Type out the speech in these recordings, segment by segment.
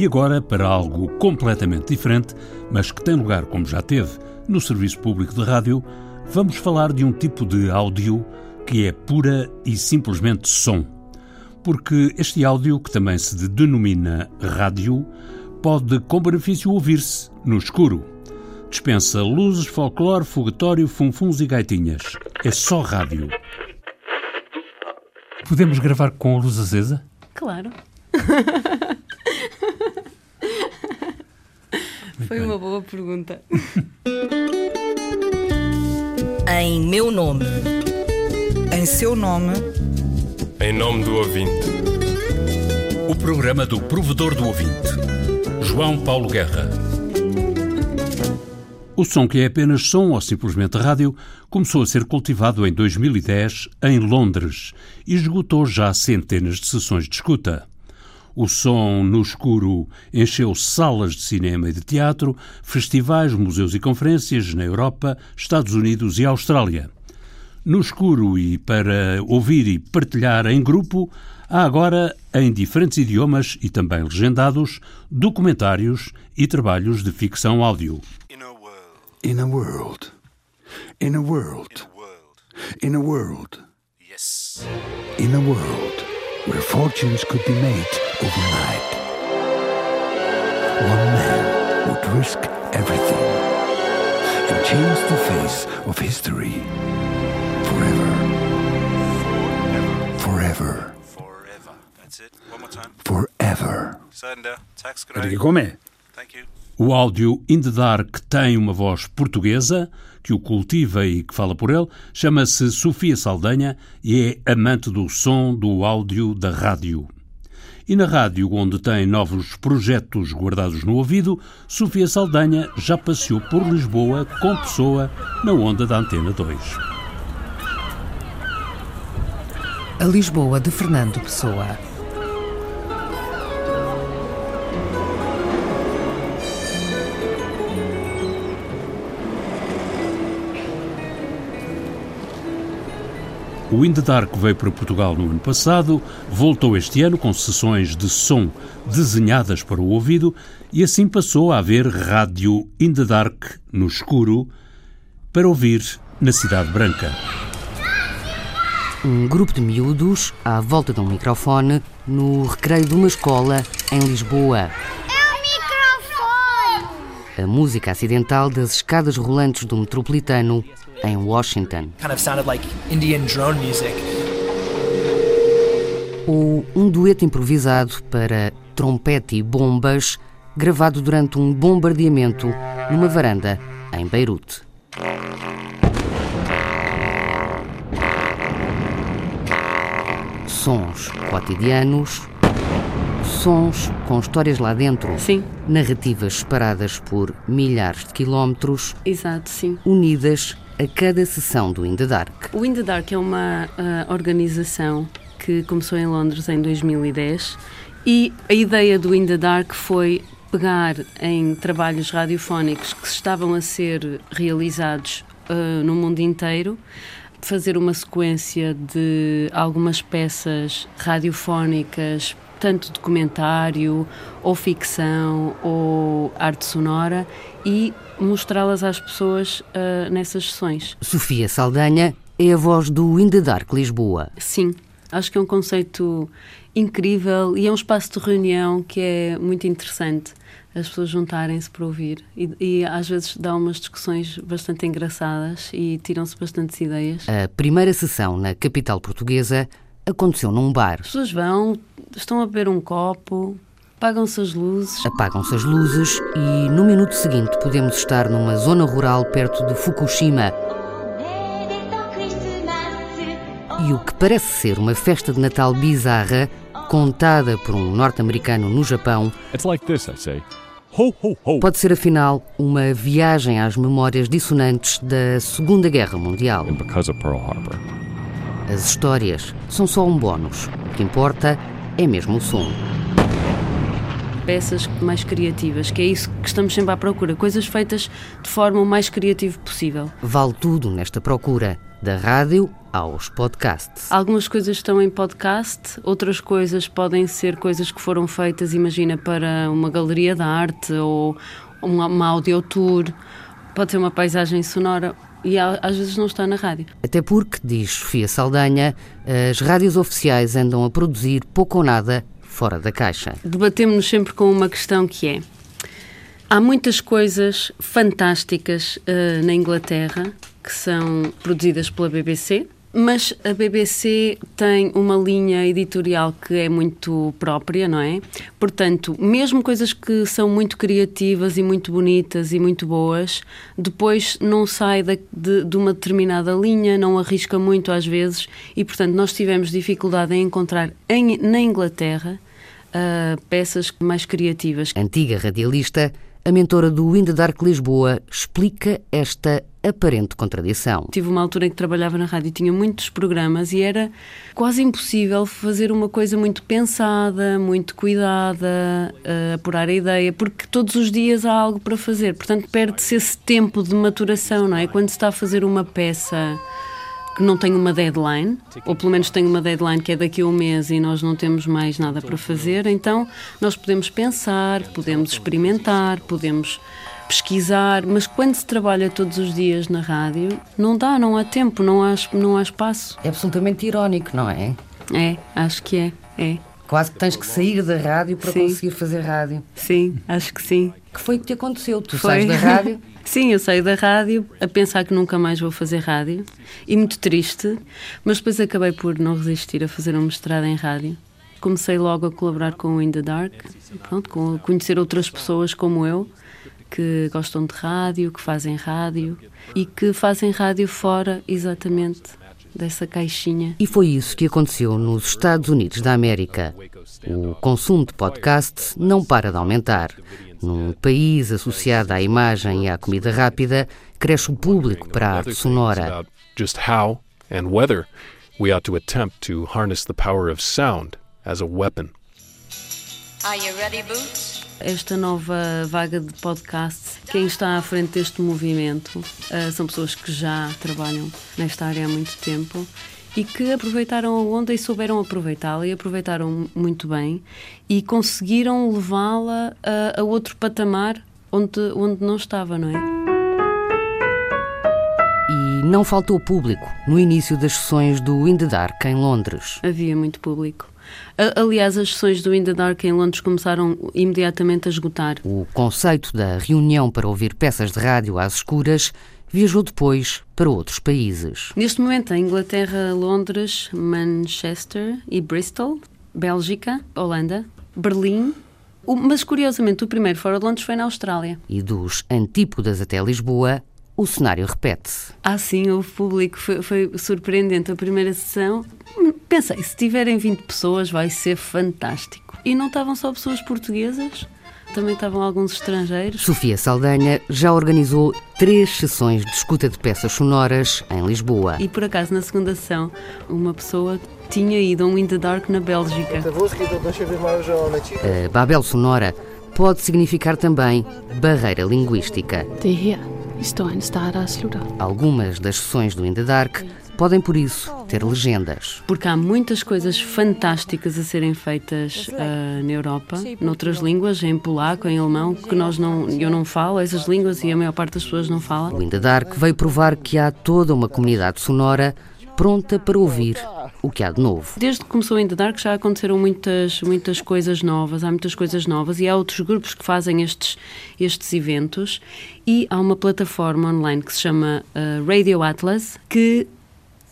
E agora para algo completamente diferente, mas que tem lugar, como já teve, no serviço público de rádio, vamos falar de um tipo de áudio que é pura e simplesmente som. Porque este áudio, que também se denomina rádio, pode com benefício ouvir-se no escuro. Dispensa luzes, folclore, fogatório, funfuns e gaitinhas. É só rádio. Podemos gravar com a luz acesa? Claro. Foi uma boa pergunta. Em meu nome. Em seu nome. Em nome do ouvinte. O programa do provedor do ouvinte. João Paulo Guerra. O som que é apenas som ou simplesmente rádio começou a ser cultivado em 2010 em Londres e esgotou já centenas de sessões de escuta. O som no escuro encheu salas de cinema e de teatro, festivais, museus e conferências na Europa, Estados Unidos e Austrália. No escuro e para ouvir e partilhar em grupo, há agora, em diferentes idiomas e também legendados, documentários e trabalhos de ficção áudio. In a world. In a world. In a world. Yes. In a world where fortunes could be made overnight. One man would risk everything and change the face of history forever. Forever. Forever. That's it. One more time. Forever. Sender. Tax. Thank you. O áudio In the Dark tem uma voz portuguesa que o cultiva e que fala por ele. Chama-se Sofia Saldanha e é amante do som do áudio da rádio. E na rádio, onde tem novos projetos guardados no ouvido, Sofia Saldanha já passeou por Lisboa com pessoa na onda da Antena 2. A Lisboa de Fernando Pessoa. O In the Dark veio para Portugal no ano passado, voltou este ano com sessões de som desenhadas para o ouvido e assim passou a haver rádio In the Dark no escuro para ouvir na Cidade Branca. Um grupo de miúdos à volta de um microfone no recreio de uma escola em Lisboa. A música acidental das escadas rolantes do metropolitano em Washington. Ou um dueto improvisado para trompete e bombas gravado durante um bombardeamento numa varanda em Beirute. Sons cotidianos, sons com histórias lá dentro, Sim, narrativas separadas por milhares de quilómetros, exato, sim. unidas a cada sessão do In the Dark. O In the Dark é uma ah, organização que começou em Londres em 2010 e a ideia do In the Dark foi pegar em trabalhos radiofónicos que estavam a ser realizados ah, no mundo inteiro, fazer uma sequência de algumas peças radiofónicas, tanto documentário, ou ficção, ou arte sonora, e mostrá-las às pessoas ah, nessas sessões. Sofia Saldanha é a voz do In the Dark Lisboa. Sim, acho que é um conceito incrível e é um espaço de reunião que é muito interessante as pessoas juntarem-se para ouvir e, e às vezes dá umas discussões bastante engraçadas e tiram-se bastantes ideias. A primeira sessão na capital portuguesa aconteceu num bar. As pessoas vão, estão a beber um copo, apagam-se as luzes. Apagam-se as luzes e no minuto seguinte podemos estar numa zona rural perto de Fukushima. E o que parece ser uma festa de Natal bizarra, contada por um norte-americano no Japão, It's like this, I say. Ho, ho, ho. pode ser afinal uma viagem às memórias dissonantes da Segunda Guerra Mundial. As histórias são só um bónus. O que importa é mesmo o som. Peças mais criativas, que é isso que estamos sempre à procura, coisas feitas de forma o mais criativa possível. Vale tudo nesta procura. da rádio aos podcasts. Algumas coisas estão em podcast, outras coisas podem ser coisas que foram feitas, imagina, para uma galeria de arte ou uma, uma audio tour, pode ser uma paisagem sonora e às vezes não está na rádio. Até porque, diz Sofia Saldanha, as rádios oficiais andam a produzir pouco ou nada fora da caixa. Debatemos-nos sempre com uma questão que é: há muitas coisas fantásticas uh, na Inglaterra que são produzidas pela BBC, mas a BBC tem uma linha editorial que é muito própria, não é? Portanto, mesmo coisas que são muito criativas e muito bonitas e muito boas, depois não sai de, de, de uma determinada linha, não arrisca muito às vezes, e portanto nós tivemos dificuldade em encontrar em, na Inglaterra uh, peças mais criativas. Antiga radialista, a mentora do In the Dark Lisboa explica esta aparente contradição. Tive uma altura em que trabalhava na rádio e tinha muitos programas e era quase impossível fazer uma coisa muito pensada, muito cuidada, uh, apurar a ideia, porque todos os dias há algo para fazer. Portanto, perde-se esse tempo de maturação, não é? Quando se está a fazer uma peça que não tem uma deadline, ou pelo menos tem uma deadline que é daqui a um mês e nós não temos mais nada para fazer, então nós podemos pensar, podemos experimentar, podemos pesquisar, mas quando se trabalha todos os dias na rádio, não dá, não há tempo, não há, não há espaço. É absolutamente irónico, não é? É, acho que é, é. Quase que tens que sair da rádio para sim. conseguir fazer rádio. Sim, acho que sim. Que foi o que te aconteceu? Tu foi. sais da rádio? sim, eu saí da rádio a pensar que nunca mais vou fazer rádio e muito triste, mas depois acabei por não resistir a fazer um mestrado em rádio. Comecei logo a colaborar com o In the Dark, pronto, com conhecer outras pessoas como eu que gostam de rádio, que fazem rádio e que fazem rádio fora exatamente dessa caixinha. E foi isso que aconteceu nos Estados Unidos da América. O consumo de podcasts não para de aumentar. Num país associado à imagem e à comida rápida, cresce o público para a arte sonora. Just how and whether we ought to attempt to harness the power of sound as a weapon. Are you ready, Boots? Esta nova vaga de podcasts, quem está à frente deste movimento uh, são pessoas que já trabalham nesta área há muito tempo e que aproveitaram a onda e souberam aproveitá-la e aproveitaram muito bem e conseguiram levá-la a, a, outro patamar onde, onde não estava, não é? E não faltou público no início das sessões do In the Dark em Londres. Havia muito público. Aliás, as sessões do In the Dark em Londres começaram imediatamente a esgotar. O conceito da reunião para ouvir peças de rádio às escuras viajou depois para outros países. Neste momento, a Inglaterra, Londres, Manchester e Bristol, Bélgica, Holanda, Berlim. Mas curiosamente, o primeiro fora de Londres foi na Austrália. E dos antípodas até Lisboa, o cenário repete-se. Ah, sim, houve público, foi, foi surpreendente. A primeira sessão, pensei, se tiverem 20 pessoas vai ser fantástico. E não estavam só pessoas portuguesas, também estavam alguns estrangeiros. Sofia Saldanha já organizou três sessões de escuta de peças sonoras em Lisboa. E por acaso, na segunda sessão, uma pessoa tinha ido a um In the Dark na Bélgica. A Babel Sonora pode significar também barreira linguística. Algumas das sessões do In the Dark podem, por isso, ter legendas. Porque há muitas coisas fantásticas a serem feitas uh, na Europa, noutras línguas, em polaco, em alemão, que nós não, eu não falo essas línguas e a maior parte das pessoas não fala. O In the Dark veio provar que há toda uma comunidade sonora pronta para ouvir o que há de novo. Desde que começou In The Dark já aconteceram muitas, muitas coisas novas, há muitas coisas novas e há outros grupos que fazem estes, estes eventos e há uma plataforma online que se chama uh, Radio Atlas que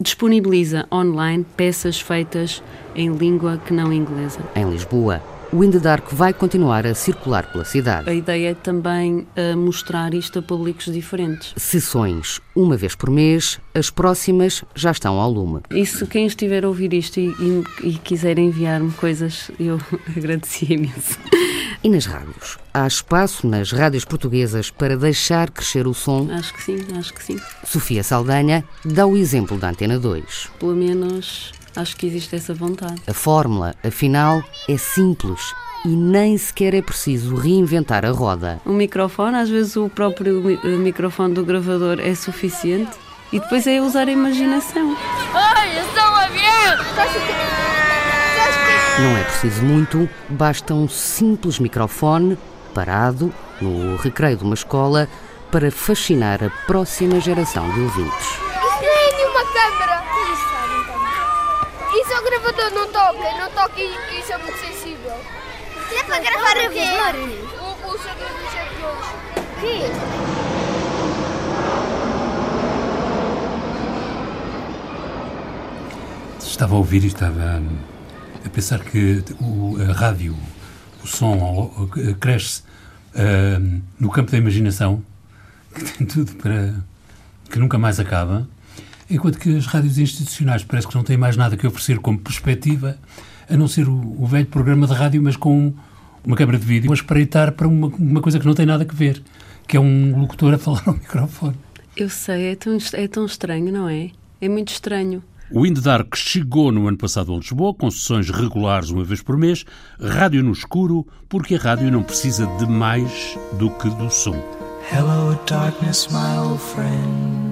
disponibiliza online peças feitas em língua que não inglesa. Em Lisboa, o In the Dark vai continuar a circular pela cidade. A ideia é também uh, mostrar isto a públicos diferentes. Sessões uma vez por mês, as próximas já estão ao lume. E se quem estiver a ouvir isto e, e, e quiser enviar-me coisas, eu agradecia imenso. E nas rádios? Há espaço nas rádios portuguesas para deixar crescer o som? Acho que sim, acho que sim. Sofia Saldanha dá o exemplo da Antena 2. Pelo menos Acho que existe essa vontade. A fórmula, afinal, é simples e nem sequer é preciso reinventar a roda. Um microfone, às vezes o próprio microfone do gravador é suficiente E depois é usar a imaginação. Ai, eu sou um avião! Não é preciso muito, basta um simples microfone parado no recreio de uma escola para fascinar a próxima geração de ouvintes. Isso não é nenhuma câmera! Isso é o gravador, não toca, não toca e isso é muito sensível. É para gravar a ver? O, o segredo dos aviões. Que? Estava a ouvir e estava hum, a pensar que o, a rádio, o som o- o- cresce hum, no campo da imaginação, que tem tudo para. que nunca mais acaba, enquanto que as rádios institucionais parece que não têm mais nada que oferecer como perspectiva, a não ser o, o velho programa de rádio, mas com uma câmara de vídeo a espreitar para uma, uma coisa que não tem nada a ver, que é um locutor a falar ao microfone. Eu sei, é tão, é tão estranho, não é? É muito estranho. O In the Dark chegou no ano passado a Lisboa, com sessões regulares uma vez por mês, rádio no escuro, porque a rádio não precisa de mais do que do som. Hello, darkness, my old friend.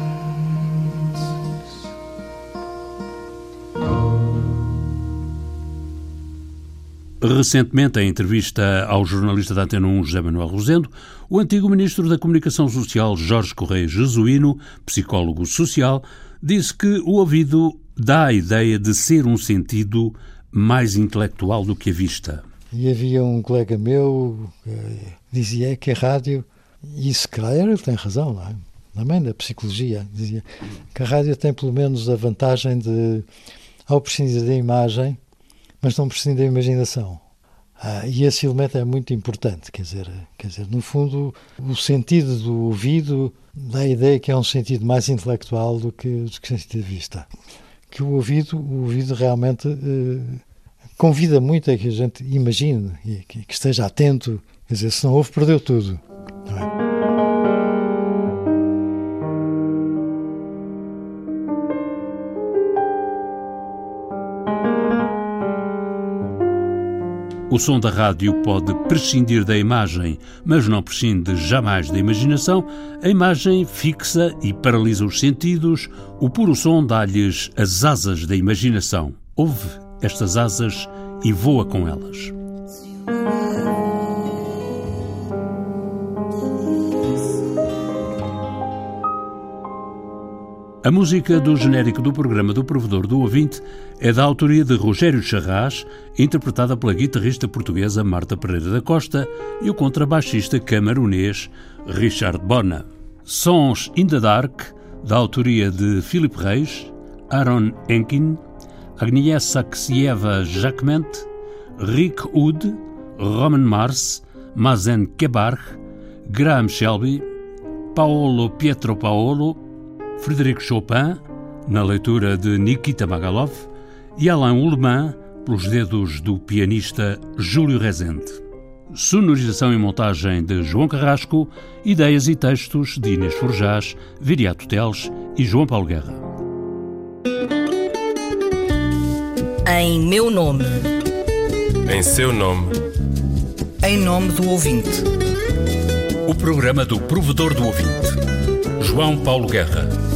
Recentemente, em entrevista ao jornalista da Antena 1, José Manuel Rosendo, o antigo ministro da Comunicação Social, Jorge Correia Jesuíno, psicólogo social, disse que o ouvido dá a ideia de ser um sentido mais intelectual do que a vista. E havia um colega meu que dizia que a rádio, e se calhar ele tem razão, não é? também da psicologia, dizia que a rádio tem pelo menos a vantagem de, ao prescindir da imagem, mas não prescinde da imaginação. Ah, e esse elemento é muito importante, quer dizer, quer dizer, no fundo, o sentido do ouvido dá a ideia que é um sentido mais intelectual do que, do que o sentido de vista. Que o ouvido, o ouvido realmente eh, convida muito a que a gente imagine e que, que esteja atento, quer dizer, se não ouve, perdeu tudo. O som da rádio pode prescindir da imagem, mas não prescinde jamais da imaginação. A imagem fixa e paralisa os sentidos, o puro som dá-lhes as asas da imaginação. Ouve estas asas e voa com elas. A música do genérico do programa do Provedor do Ouvinte é da autoria de Rogério Charras, interpretada pela guitarrista portuguesa Marta Pereira da Costa e o contrabaixista camerunês Richard Bona. Sons in the Dark, da autoria de Philip Reis, Aaron Enkin, Agnieszka Ksieva Jacquement, Rick Wood, Roman Mars, Mazen Kebarch, Graham Shelby, Paolo Pietro Paolo, Frederico Chopin, na leitura de Nikita Magalov, e Alain Ullmann, pelos dedos do pianista Júlio Rezende. Sonorização e montagem de João Carrasco, ideias e textos de Inês Forjás, Viriato Teles e João Paulo Guerra. Em meu nome. Em seu nome. Em nome do ouvinte. O programa do Provedor do Ouvinte. João Paulo Guerra.